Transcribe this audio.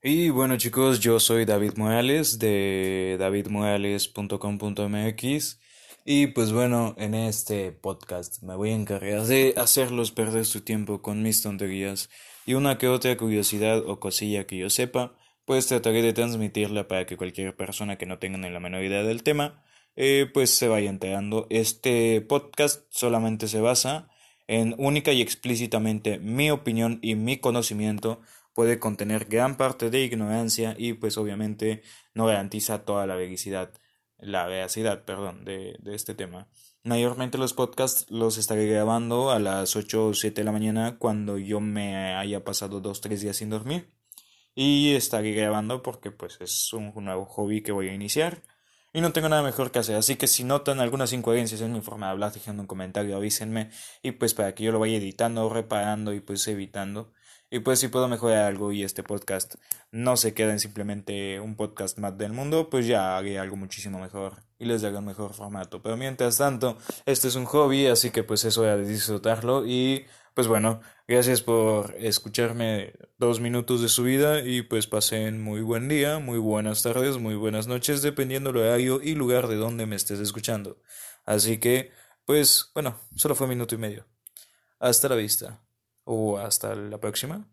Y bueno chicos, yo soy David Morales de davidmorales.com.mx y pues bueno, en este podcast me voy a encargar de hacerlos perder su tiempo con mis tonterías y una que otra curiosidad o cosilla que yo sepa, pues trataré de transmitirla para que cualquier persona que no tenga ni la menor idea del tema, eh, pues se vaya enterando. Este podcast solamente se basa en única y explícitamente mi opinión y mi conocimiento puede contener gran parte de ignorancia y pues obviamente no garantiza toda la veracidad, la veracidad, perdón, de, de este tema. Mayormente los podcasts los estaré grabando a las 8 o 7 de la mañana cuando yo me haya pasado 2 3 días sin dormir. Y estaré grabando porque pues es un nuevo hobby que voy a iniciar. Y no tengo nada mejor que hacer, así que si notan algunas incoherencias en mi forma de hablar, dejando un comentario, avísenme y pues para que yo lo vaya editando, reparando y pues evitando y pues si puedo mejorar algo y este podcast no se queda en simplemente un podcast más del mundo, pues ya haré algo muchísimo mejor y les daré un mejor formato. Pero mientras tanto, este es un hobby, así que pues es hora de disfrutarlo y pues bueno, gracias por escucharme dos minutos de su vida y pues pasen muy buen día, muy buenas tardes, muy buenas noches, dependiendo del horario y lugar de donde me estés escuchando. Así que, pues bueno, solo fue un minuto y medio. Hasta la vista o hasta la próxima.